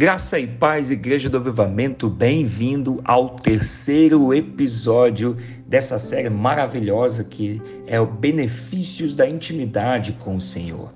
Graça e paz, Igreja do Avivamento, bem-vindo ao terceiro episódio dessa série maravilhosa que é o Benefícios da Intimidade com o Senhor.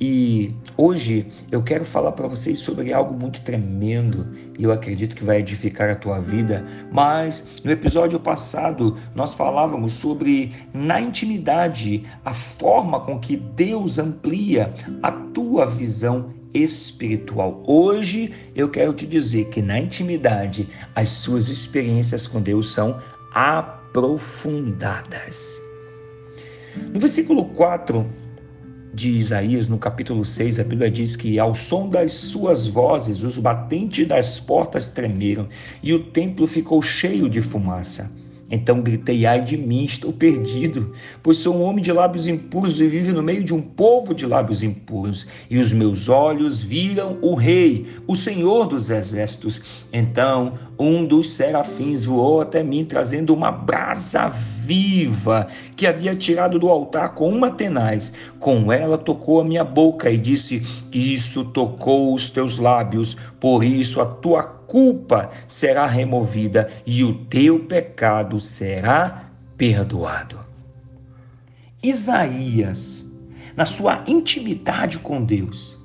E hoje eu quero falar para vocês sobre algo muito tremendo e eu acredito que vai edificar a tua vida. Mas no episódio passado nós falávamos sobre na intimidade a forma com que Deus amplia a tua visão espiritual. Hoje eu quero te dizer que na intimidade as suas experiências com Deus são aprofundadas. No versículo 4 de Isaías, no capítulo 6, a Bíblia diz que ao som das suas vozes os batentes das portas tremeram e o templo ficou cheio de fumaça. Então gritei: Ai de mim, estou perdido, pois sou um homem de lábios impuros e vivo no meio de um povo de lábios impuros. E os meus olhos viram o Rei, o Senhor dos Exércitos. Então um dos serafins voou até mim, trazendo uma brasa viva que havia tirado do altar com uma tenaz. Com ela tocou a minha boca e disse: Isso tocou os teus lábios, por isso a tua culpa será removida e o teu pecado será perdoado. Isaías, na sua intimidade com Deus,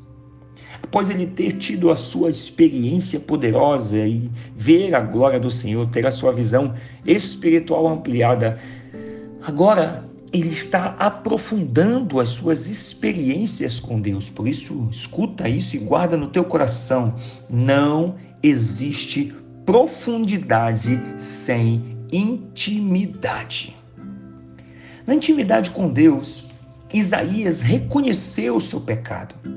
após ele ter tido a sua experiência poderosa e ver a glória do Senhor, ter a sua visão espiritual ampliada, agora ele está aprofundando as suas experiências com Deus. Por isso, escuta isso e guarda no teu coração. Não existe profundidade sem intimidade. Na intimidade com Deus, Isaías reconheceu o seu pecado.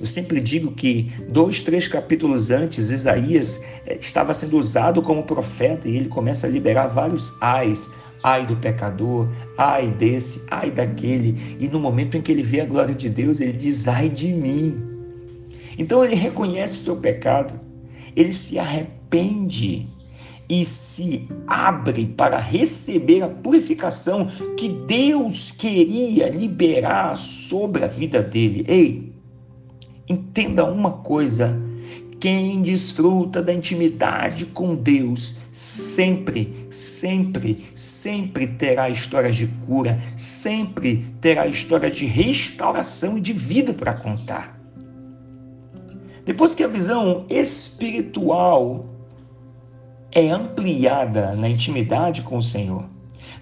Eu sempre digo que dois, três capítulos antes, Isaías eh, estava sendo usado como profeta e ele começa a liberar vários ais. Ai do pecador, ai desse, ai daquele. E no momento em que ele vê a glória de Deus, ele diz: ai de mim. Então ele reconhece seu pecado ele se arrepende e se abre para receber a purificação que Deus queria liberar sobre a vida dele. Ei, entenda uma coisa: quem desfruta da intimidade com Deus sempre, sempre, sempre terá histórias de cura, sempre terá histórias de restauração e de vida para contar. Depois que a visão espiritual é ampliada na intimidade com o Senhor,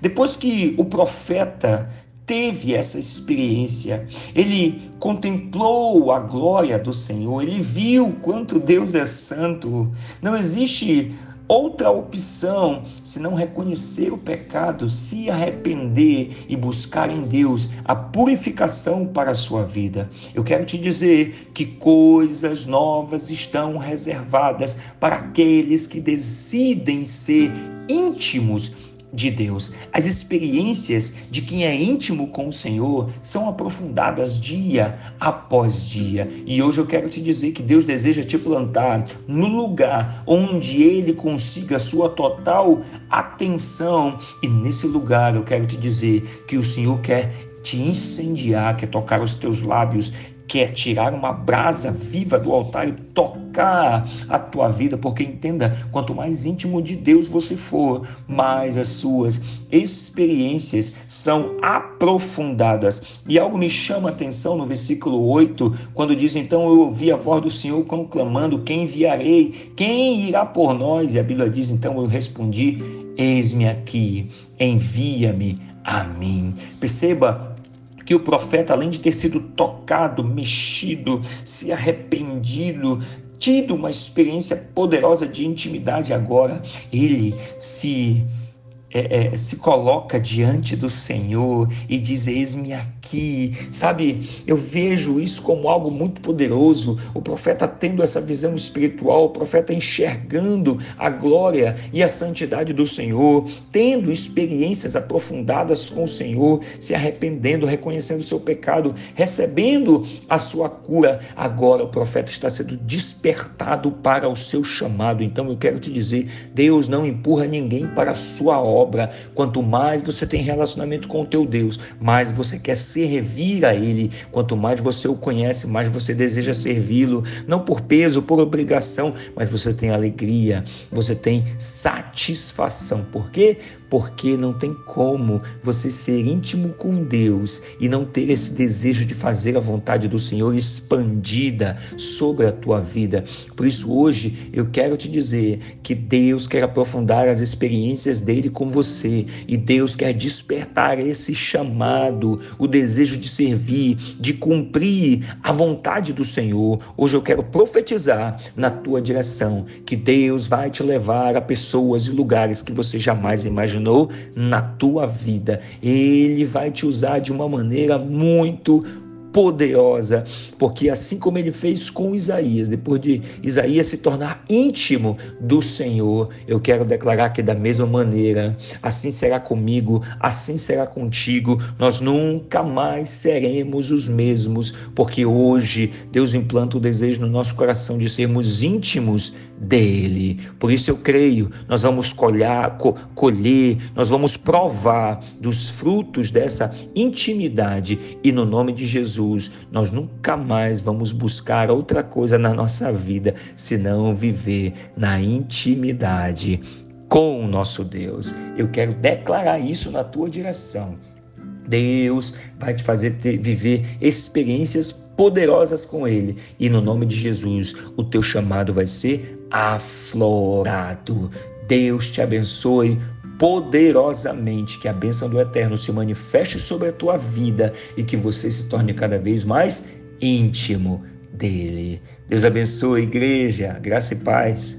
depois que o profeta teve essa experiência, ele contemplou a glória do Senhor, ele viu quanto Deus é santo. Não existe outra opção se não reconhecer o pecado, se arrepender e buscar em Deus a purificação para a sua vida. Eu quero te dizer que coisas novas estão reservadas para aqueles que decidem ser íntimos de Deus. As experiências de quem é íntimo com o Senhor são aprofundadas dia após dia. E hoje eu quero te dizer que Deus deseja te plantar no lugar onde ele consiga a sua total atenção. E nesse lugar eu quero te dizer que o Senhor quer te incendiar, quer tocar os teus lábios, quer tirar uma brasa viva do altar e tocar a tua vida, porque entenda, quanto mais íntimo de Deus você for, mais as suas experiências são aprofundadas. E algo me chama a atenção no versículo 8, quando diz: Então eu ouvi a voz do Senhor conclamando: Quem enviarei? Quem irá por nós? E a Bíblia diz: Então eu respondi: Eis-me aqui, envia-me a mim. Perceba que o profeta, além de ter sido tocado, mexido, se arrependido, tido uma experiência poderosa de intimidade agora, ele se é, é, se coloca diante do Senhor e diz: Eis-me aqui. Sabe, eu vejo isso como algo muito poderoso. O profeta tendo essa visão espiritual, o profeta enxergando a glória e a santidade do Senhor, tendo experiências aprofundadas com o Senhor, se arrependendo, reconhecendo o seu pecado, recebendo a sua cura. Agora o profeta está sendo despertado para o seu chamado. Então eu quero te dizer: Deus não empurra ninguém para a sua obra obra. Quanto mais você tem relacionamento com o teu Deus, mais você quer servir a Ele. Quanto mais você o conhece, mais você deseja servi-lo, não por peso, por obrigação, mas você tem alegria, você tem satisfação. Por quê? Porque não tem como você ser íntimo com Deus e não ter esse desejo de fazer a vontade do Senhor expandida sobre a tua vida. Por isso, hoje, eu quero te dizer que Deus quer aprofundar as experiências dele com você e Deus quer despertar esse chamado, o desejo de servir, de cumprir a vontade do Senhor. Hoje eu quero profetizar na tua direção que Deus vai te levar a pessoas e lugares que você jamais imaginou imaginou na tua vida. Ele vai te usar de uma maneira muito poderosa, porque assim como ele fez com Isaías, depois de Isaías se tornar íntimo do Senhor, eu quero declarar que da mesma maneira, assim será comigo, assim será contigo, nós nunca mais seremos os mesmos, porque hoje Deus implanta o desejo no nosso coração de sermos íntimos dele. Por isso eu creio, nós vamos colher, colher, nós vamos provar dos frutos dessa intimidade e no nome de Jesus Jesus, nós nunca mais vamos buscar outra coisa na nossa vida senão viver na intimidade com o nosso Deus. Eu quero declarar isso na tua direção. Deus vai te fazer ter, viver experiências poderosas com Ele. E no nome de Jesus, o teu chamado vai ser aflorado. Deus te abençoe poderosamente, que a bênção do Eterno se manifeste sobre a tua vida e que você se torne cada vez mais íntimo dele. Deus abençoe, igreja, graça e paz.